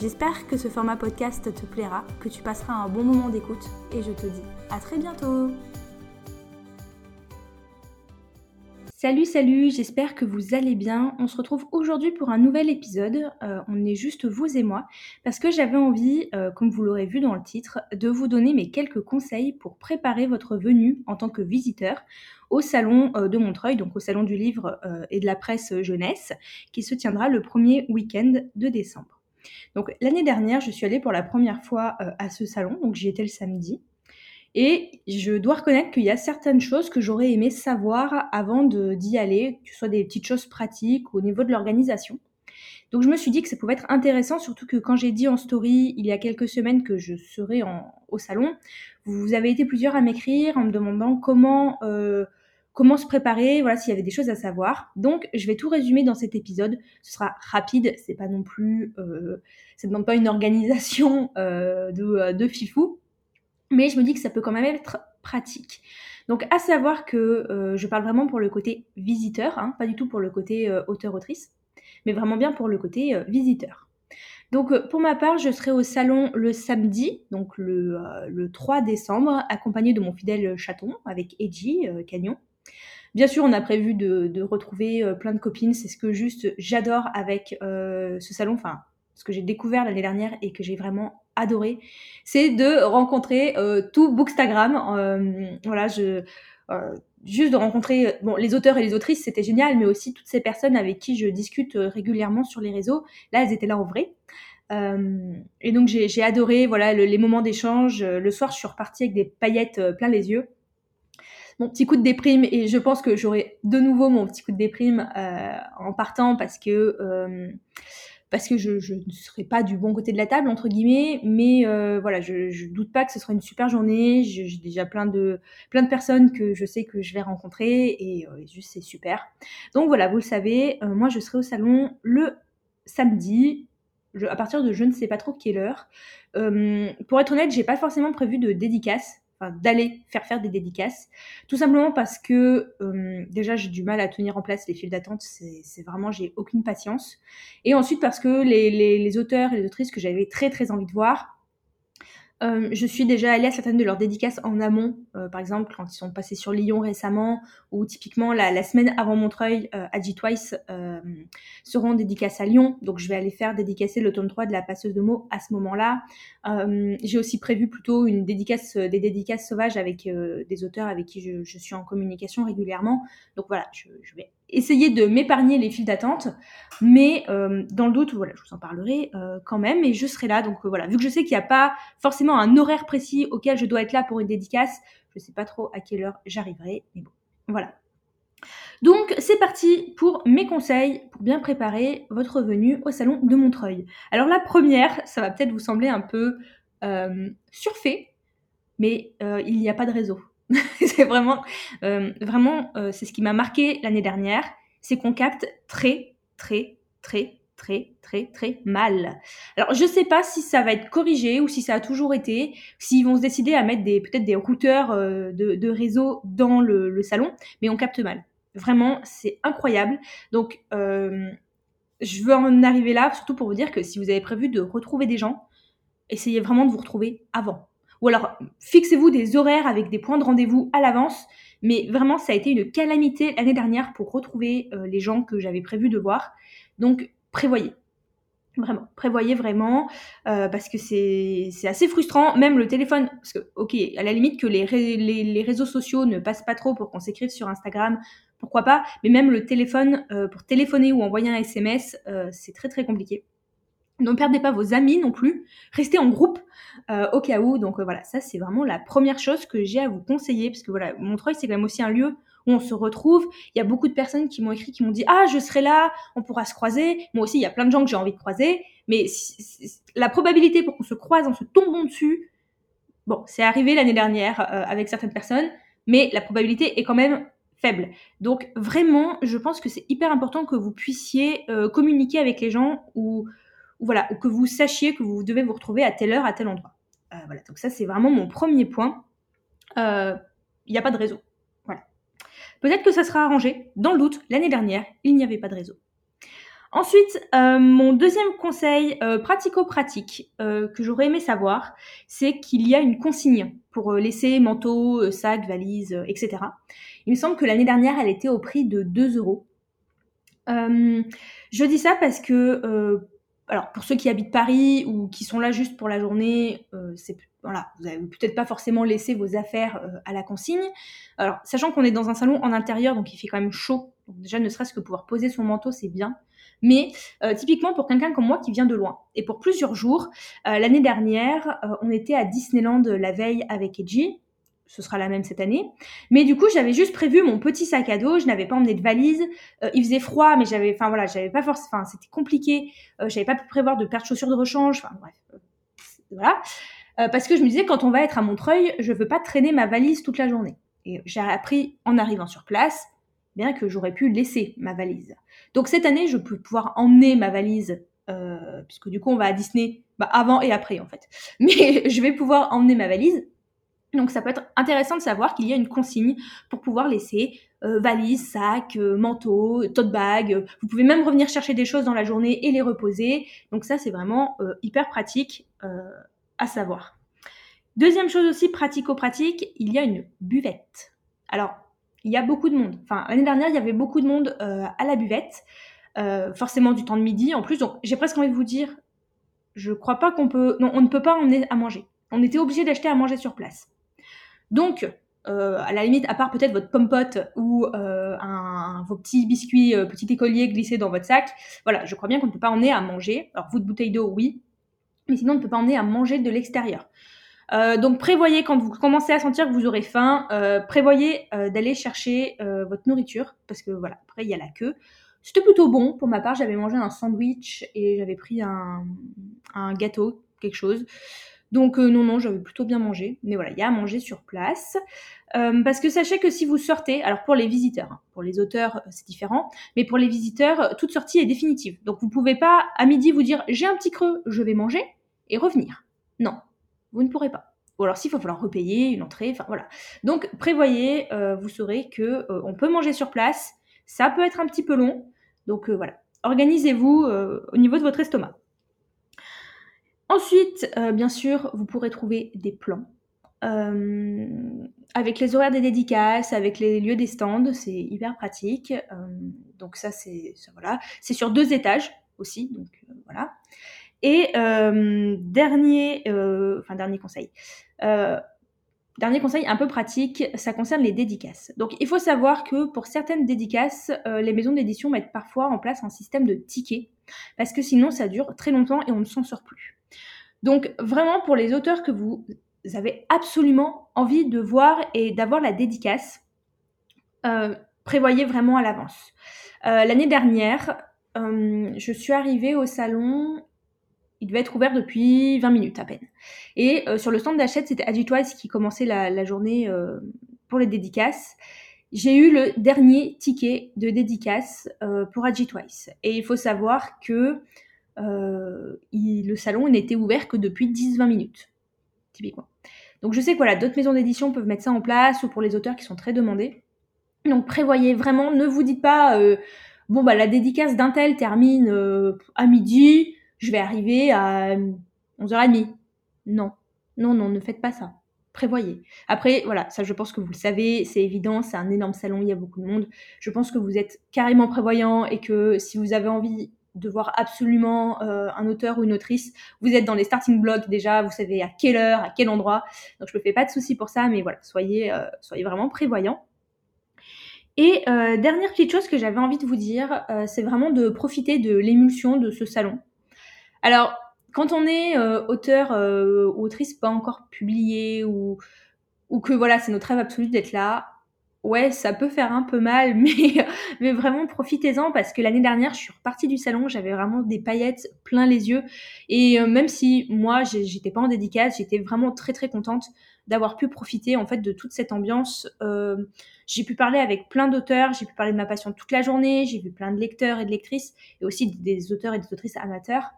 J'espère que ce format podcast te plaira, que tu passeras un bon moment d'écoute et je te dis à très bientôt Salut, salut, j'espère que vous allez bien. On se retrouve aujourd'hui pour un nouvel épisode. Euh, on est juste vous et moi parce que j'avais envie, euh, comme vous l'aurez vu dans le titre, de vous donner mes quelques conseils pour préparer votre venue en tant que visiteur au salon euh, de Montreuil, donc au salon du livre et de la presse jeunesse, qui se tiendra le premier week-end de décembre. Donc l'année dernière, je suis allée pour la première fois euh, à ce salon, donc j'y étais le samedi. Et je dois reconnaître qu'il y a certaines choses que j'aurais aimé savoir avant d'y aller, que ce soit des petites choses pratiques au niveau de l'organisation. Donc je me suis dit que ça pouvait être intéressant, surtout que quand j'ai dit en story il y a quelques semaines que je serais au salon, vous avez été plusieurs à m'écrire en me demandant comment euh, comment se préparer, voilà, s'il y avait des choses à savoir. Donc, je vais tout résumer dans cet épisode. Ce sera rapide, c'est pas non plus, euh, ça demande pas une organisation euh, de, euh, de fifou, mais je me dis que ça peut quand même être pratique. Donc, à savoir que euh, je parle vraiment pour le côté visiteur, hein, pas du tout pour le côté auteur-autrice, mais vraiment bien pour le côté visiteur. Donc pour ma part, je serai au salon le samedi, donc le, le 3 décembre, accompagné de mon fidèle chaton avec Edgy Cagnon. Bien sûr, on a prévu de, retrouver euh, plein de copines. C'est ce que juste j'adore avec euh, ce salon. Enfin, ce que j'ai découvert l'année dernière et que j'ai vraiment adoré, c'est de rencontrer euh, tout Bookstagram. voilà, juste de rencontrer bon les auteurs et les autrices, c'était génial, mais aussi toutes ces personnes avec qui je discute régulièrement sur les réseaux. Là, elles étaient là en vrai. et donc j'ai adoré voilà les moments d'échange. Le soir, je suis repartie avec des paillettes plein les yeux mon petit coup de déprime et je pense que j'aurai de nouveau mon petit coup de déprime euh, en partant parce que euh, parce que je, ne serai pas du bon côté de la table entre guillemets. Mais euh, voilà je, je doute pas que ce sera une super journée. J'ai déjà plein de plein de personnes que je sais que je vais rencontrer et juste c'est super. Donc voilà vous le savez moi je serai au salon le samedi. À partir de je ne sais pas trop quelle heure. Pour être honnête j'ai pas forcément prévu de dédicace d'aller faire faire des dédicaces. Tout simplement parce que euh, déjà j'ai du mal à tenir en place les files d'attente, c'est vraiment j'ai aucune patience. Et ensuite parce que les, les, auteurs et les autrices que j'avais très très envie de voir, euh, je suis déjà allée à certaines de leurs dédicaces en amont, euh, par exemple quand ils sont passés sur Lyon récemment, ou typiquement la, semaine avant Montreuil, euh, Twice euh, seront dédicaces à Lyon, donc je vais aller faire dédicacer le tome 3 de la passeuse de mots à ce moment-là. J'ai aussi prévu plutôt une dédicace, des dédicaces sauvages avec des auteurs avec qui je, je, suis en communication régulièrement. Donc voilà, je, je vais essayer de m'épargner les files d'attente, mais euh, dans le doute, voilà, je vous en parlerai euh, quand même, et je serai là. Donc euh, voilà, vu que je sais qu'il n'y a pas forcément un horaire précis auquel je dois être là pour une dédicace, je ne sais pas trop à quelle heure j'arriverai, mais bon, voilà. Donc c'est parti pour mes conseils pour bien préparer votre venue au salon de Montreuil. Alors la première, ça va peut-être vous sembler un peu surfait, mais il n'y a pas de réseau. c'est vraiment, euh, vraiment, euh, c'est ce qui m'a marqué l'année dernière, c'est qu'on capte très, très, très, très, très, très mal. Alors, je sais pas si ça va être corrigé ou si ça a toujours été, s'ils vont se décider à mettre peut-être des routeurs euh, de, réseau dans le, salon, mais on capte mal. Vraiment, c'est incroyable. Donc, je veux en arriver là, surtout pour vous dire que si vous avez prévu de retrouver des gens, essayez vraiment de vous retrouver avant. Ou alors, fixez-vous des horaires avec des points de rendez-vous à l'avance. Mais vraiment, ça a été une calamité l'année dernière pour retrouver euh, les gens que j'avais prévu de voir. Donc, prévoyez. Vraiment, prévoyez vraiment, euh, parce que c'est assez frustrant. Même le téléphone, parce que, ok, à la limite que les, réseaux sociaux ne passent pas trop pour qu'on s'écrive sur Instagram, pourquoi pas, mais même le téléphone, euh, pour téléphoner ou envoyer un SMS, c'est très très compliqué. Ne perdez pas vos amis non plus. Restez en groupe euh, au cas où. Donc euh, voilà, ça c'est vraiment la première chose que j'ai à vous conseiller. Parce que voilà, Montreuil c'est quand même aussi un lieu où on se retrouve. Il y a beaucoup de personnes qui m'ont écrit, qui m'ont dit Ah, je serai là, on pourra se croiser. Moi aussi, il y a plein de gens que j'ai envie de croiser. Mais la probabilité pour qu'on se croise en se tombant dessus, bon, c'est arrivé l'année dernière avec certaines personnes, mais la probabilité est quand même faible. Donc vraiment, je pense que c'est hyper important que vous puissiez communiquer avec les gens ou, voilà, que vous sachiez que vous devez vous retrouver à telle heure, à tel endroit. voilà, donc ça c'est vraiment mon premier point. Il n'y a pas de réseau. Peut-être que ça sera arrangé. Dans le doute, l'année dernière, il n'y avait pas de réseau. Ensuite, euh, mon deuxième conseil euh, pratico-pratique euh, que j'aurais aimé savoir, c'est qu'il y a une consigne pour laisser manteau, sac, valise, etc. Il me semble que l'année dernière, elle était au prix de 2 euros. je dis ça parce que, alors pour ceux qui habitent Paris ou qui sont là juste pour la journée, c'est voilà, vous n'avez peut-être pas forcément laissé vos affaires euh, à la consigne. Alors, sachant qu'on est dans un salon en intérieur, donc il fait quand même chaud, donc déjà ne serait-ce que pouvoir poser son manteau, c'est bien. Mais euh, typiquement pour quelqu'un comme moi qui vient de loin, et pour plusieurs jours, euh, l'année dernière, on était à Disneyland la veille avec Edgy. Ce sera la même cette année. Mais du coup, j'avais juste prévu mon petit sac à dos. Je n'avais pas emmené de valise. il faisait froid, mais j'avais, enfin voilà, j'avais pas forcément, enfin c'était compliqué. j'avais pas pu prévoir de paire de chaussures de rechange. Enfin bref, voilà. Euh, parce que je me disais, quand on va être à Montreuil, je veux pas traîner ma valise toute la journée. Et j'ai appris en arrivant sur place, bien que j'aurais pu laisser ma valise. Donc cette année, je peux pouvoir emmener ma valise, euh, puisque du coup on va à Disney bah, avant et après en fait. Mais je vais pouvoir emmener ma valise. Donc ça peut être intéressant de savoir qu'il y a une consigne pour pouvoir laisser euh, valise, sac, manteau, tote bag. Vous pouvez même revenir chercher des choses dans la journée et les reposer. Donc ça c'est vraiment hyper pratique à savoir. Deuxième chose aussi pratico-pratique, il y a une buvette. Alors, il y a beaucoup de monde. Enfin, l'année dernière, il y avait beaucoup de monde euh, à la buvette, euh, forcément du temps de midi en plus. Donc, j'ai presque envie de vous dire, je crois pas qu'on peut, non, on ne peut pas emmener à manger. On était obligé d'acheter à manger sur place. Donc, euh, à la limite, à part peut-être votre pompote ou un, vos petits biscuits, petits écoliers glissés dans votre sac, voilà, je crois bien qu'on ne peut pas emmener à manger. Alors, vous de bouteille d'eau, oui, mais sinon on ne peut pas emmener à manger de l'extérieur. Euh, donc prévoyez quand vous commencez à sentir que vous aurez faim, euh, prévoyez euh, d'aller chercher votre nourriture parce que voilà, après il y a la queue. C'était plutôt bon pour ma part, j'avais mangé un sandwich et j'avais pris un, gâteau, quelque chose. Donc non, non, j'avais plutôt bien mangé. Mais voilà, il y a à manger sur place. parce que sachez que si vous sortez, alors pour les visiteurs, hein, pour les auteurs c'est différent, mais pour les visiteurs, toute sortie est définitive. Donc vous pouvez pas à midi vous dire j'ai un petit creux, je vais manger et revenir. Non, vous ne pourrez pas. Ou alors s'il faut falloir repayer une entrée, enfin voilà. Donc prévoyez, euh, vous saurez que euh, on peut manger sur place, ça peut être un petit peu long, donc euh, voilà. Organisez-vous au niveau de votre estomac. Ensuite, bien sûr, vous pourrez trouver des plans. avec les horaires des dédicaces, avec les lieux des stands, c'est hyper pratique. donc ça, c'est voilà. C'est sur deux étages aussi, voilà. Et euh, dernier, euh, enfin dernier conseil. Euh, dernier conseil un peu pratique, ça concerne les dédicaces. Donc il faut savoir que pour certaines dédicaces, les maisons d'édition mettent parfois en place un système de tickets, parce que sinon ça dure très longtemps et on ne s'en sort plus. Donc vraiment pour les auteurs que vous avez absolument envie de voir et d'avoir la dédicace, prévoyez vraiment à l'avance. L'année dernière, je suis arrivée au salon il devait être ouvert depuis 20 minutes à peine. Et euh, sur le stand d'achat, c'était Agitwise qui commençait la, journée euh, pour les dédicaces. J'ai eu le dernier ticket de dédicace euh, pour Agitwise. Et il faut savoir que le salon n'était ouvert que depuis 10-20 minutes, typiquement. Donc je sais que voilà, d'autres maisons d'édition peuvent mettre ça en place, ou pour les auteurs qui sont très demandés. Donc prévoyez vraiment, ne vous dites pas, bon bah la dédicace d'un tel termine à midi, je vais arriver à 11h30. Non, non, non, ne faites pas ça. Prévoyez. Après, voilà, ça je pense que vous le savez, c'est évident, c'est un énorme salon, il y a beaucoup de monde. Je pense que vous êtes carrément prévoyant et que si vous avez envie de voir absolument euh, un auteur ou une autrice, vous êtes dans les starting blocks déjà, vous savez à quelle heure, à quel endroit. Donc je me fais pas de soucis pour ça, mais voilà, soyez, euh, soyez vraiment prévoyant. Et euh, dernière petite chose que j'avais envie de vous dire, c'est vraiment de profiter de l'émulsion de ce salon. Alors, quand on est euh, auteur euh, ou autrice pas encore publié ou, ou que voilà, c'est notre rêve absolu d'être là, ouais, ça peut faire un peu mal, mais, mais vraiment profitez-en parce que l'année dernière, je suis repartie du salon, j'avais vraiment des paillettes plein les yeux. Et euh, même si moi, j'étais pas en dédicace, j'étais vraiment très très contente d'avoir pu profiter en fait de toute cette ambiance. Euh, j'ai pu parler avec plein d'auteurs, j'ai pu parler de ma passion toute la journée, j'ai vu plein de lecteurs et de lectrices, et aussi des auteurs et des autrices amateurs.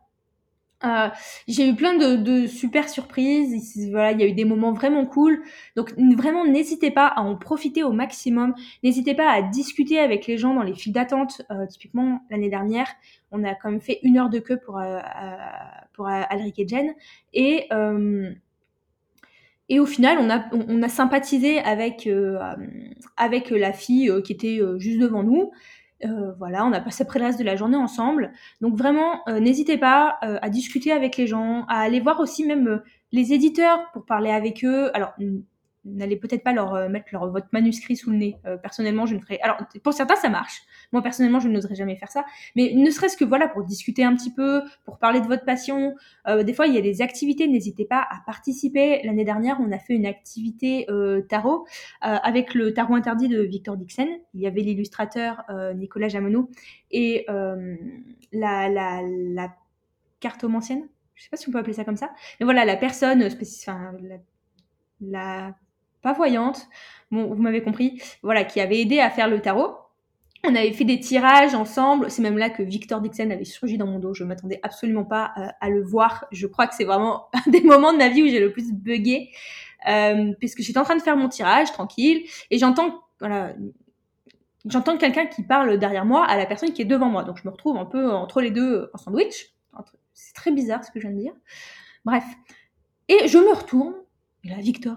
Euh, j'ai eu plein de, super surprises. Voilà, il y a eu des moments vraiment cool. Donc vraiment, n'hésitez pas à en profiter au maximum. N'hésitez pas à discuter avec les gens dans les files d'attente. Euh, typiquement, l'année dernière, on a quand même fait une heure de queue pour euh, pour Alric et Jen. Et et au final, on a, on a sympathisé avec, avec la fille qui était juste devant nous. Euh, voilà, on a passé après le reste de la journée ensemble. Donc vraiment, euh, n'hésitez pas euh, à discuter avec les gens, à aller voir aussi même les éditeurs pour parler avec eux. Alors, n'allez peut-être pas leur euh, mettre leur, votre manuscrit sous le nez. Euh, personnellement, je ne ferai. Alors, pour certains, ça marche. Moi, personnellement, je n'oserais jamais faire ça. Mais ne serait-ce que voilà, pour discuter un petit peu, pour parler de votre passion. Euh, des fois, il y a des activités. N'hésitez pas à participer. L'année dernière, on a fait une activité tarot avec le tarot interdit de Victor Dixon. Il y avait l'illustrateur Nicolas Jamono et la, la, la cartomancienne. Je sais pas si on peut appeler ça comme ça. Mais voilà, la personne enfin, la voyante, bon, vous m'avez compris, voilà, qui avait aidé à faire le tarot. On avait fait des tirages ensemble. C'est même là que Victor Dixon avait surgi dans mon dos. Je m'attendais absolument pas euh, à le voir. Je crois que c'est vraiment un des moments de ma vie où j'ai le plus bugué. Euh, puisque j'étais en train de faire mon tirage tranquille et j'entends voilà j'entends quelqu'un qui parle derrière moi à la personne qui est devant moi donc je me retrouve un peu entre les deux en sandwich c'est très bizarre ce que je viens de dire bref et je me retourne et là Victor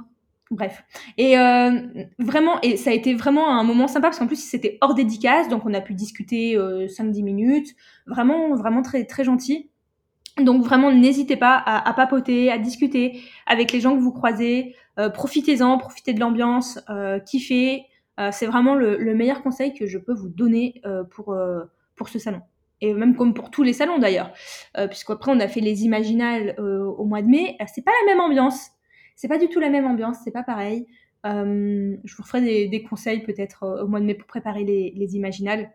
Bref. Et euh, vraiment, et ça a été vraiment un moment sympa parce qu'en plus c'était hors dédicace, donc on a pu discuter euh, 5-10 minutes. Vraiment, vraiment très, très gentil. Donc vraiment, n'hésitez pas à, papoter, à discuter avec les gens que vous croisez. Euh, profitez-en, profitez de l'ambiance, euh, kiffez. C'est vraiment le, le, meilleur conseil que je peux vous donner pour, pour ce salon. Et même comme pour tous les salons d'ailleurs. Puisqu'après, on a fait les imaginales au mois de mai. C'est pas la même ambiance c'est pas du tout la même ambiance, c'est pas pareil. Euh, je vous ferai des, conseils peut-être euh, au mois de mai pour préparer les, les imaginales.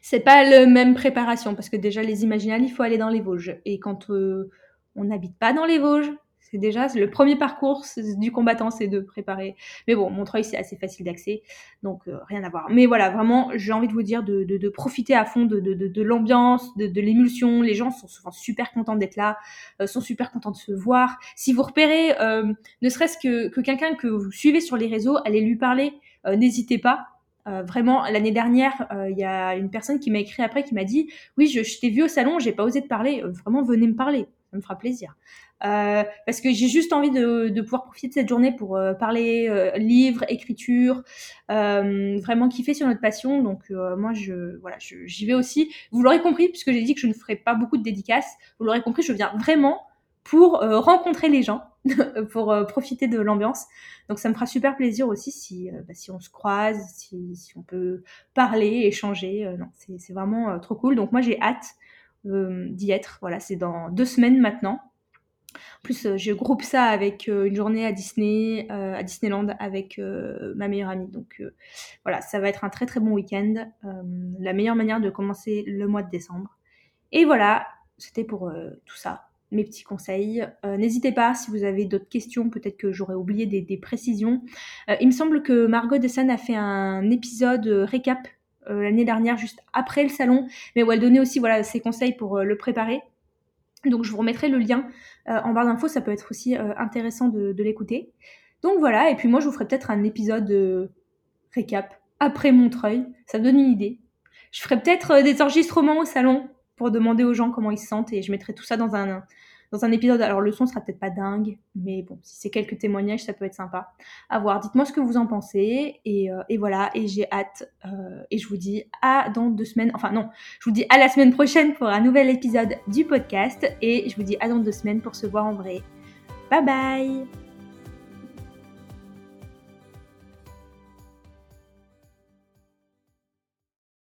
C'est pas la même préparation parce que déjà les imaginales, il faut aller dans les Vosges. Et quand euh, on n'habite pas dans les Vosges, c'est déjà le premier parcours du combattant, c'est de préparer. Mais bon, Montreuil, c'est assez facile d'accès, donc euh, rien à voir. Mais voilà, vraiment, j'ai envie de vous dire de, profiter à fond de, l'ambiance, de, l'émulsion. Les gens sont souvent super contents d'être là, euh, sont super contents de se voir. Si vous repérez, euh, ne serait-ce que, que quelqu'un que vous suivez sur les réseaux, allez lui parler, n'hésitez pas. vraiment, l'année dernière, il y a une personne qui m'a écrit après qui m'a dit Oui, je, je t'ai vu au salon, j'ai pas osé te parler. vraiment, venez me parler ça me fera plaisir. Euh, parce que j'ai juste envie de, de, pouvoir profiter de cette journée pour euh, parler euh, livre, écriture, euh, vraiment kiffer sur notre passion. Donc euh, moi, je voilà, j'y vais aussi. Vous l'aurez compris, puisque j'ai dit que je ne ferai pas beaucoup de dédicaces. Vous l'aurez compris, je viens vraiment pour rencontrer les gens, pour profiter de l'ambiance. Donc ça me fera super plaisir aussi si, bah, si on se croise, si, si on peut parler, échanger. non, c'est vraiment trop cool. Donc moi, j'ai hâte d'y être. Voilà, c'est dans deux semaines maintenant. En plus, euh, je groupe ça avec euh, une journée à Disney, à Disneyland avec ma meilleure amie. Donc voilà, ça va être un très très bon week-end. la meilleure manière de commencer le mois de décembre. Et voilà, c'était pour tout ça mes petits conseils. N'hésitez pas si vous avez d'autres questions, peut-être que j'aurais oublié des, précisions. il me semble que Margot Dessan a fait un épisode récap euh, l'année dernière, juste après le salon, mais où elle donnait aussi voilà, ses conseils pour euh, le préparer. Donc je vous remettrai le lien euh, en barre d'infos, ça peut être aussi intéressant de, l'écouter. Donc voilà, et puis moi je vous ferai peut-être un épisode récap après Montreuil, ça donne une idée. Je ferai peut-être des enregistrements au salon pour demander aux gens comment ils se sentent et je mettrai tout ça dans un, dans un épisode. Alors le son sera peut-être pas dingue, mais bon, si c'est quelques témoignages, ça peut être sympa à voir. Dites-moi ce que vous en pensez et, euh, voilà. Et j'ai hâte euh, et je vous dis à dans deux semaines. Enfin non, je vous dis à la semaine prochaine pour un nouvel épisode du podcast et je vous dis à dans deux semaines pour se voir en vrai. Bye bye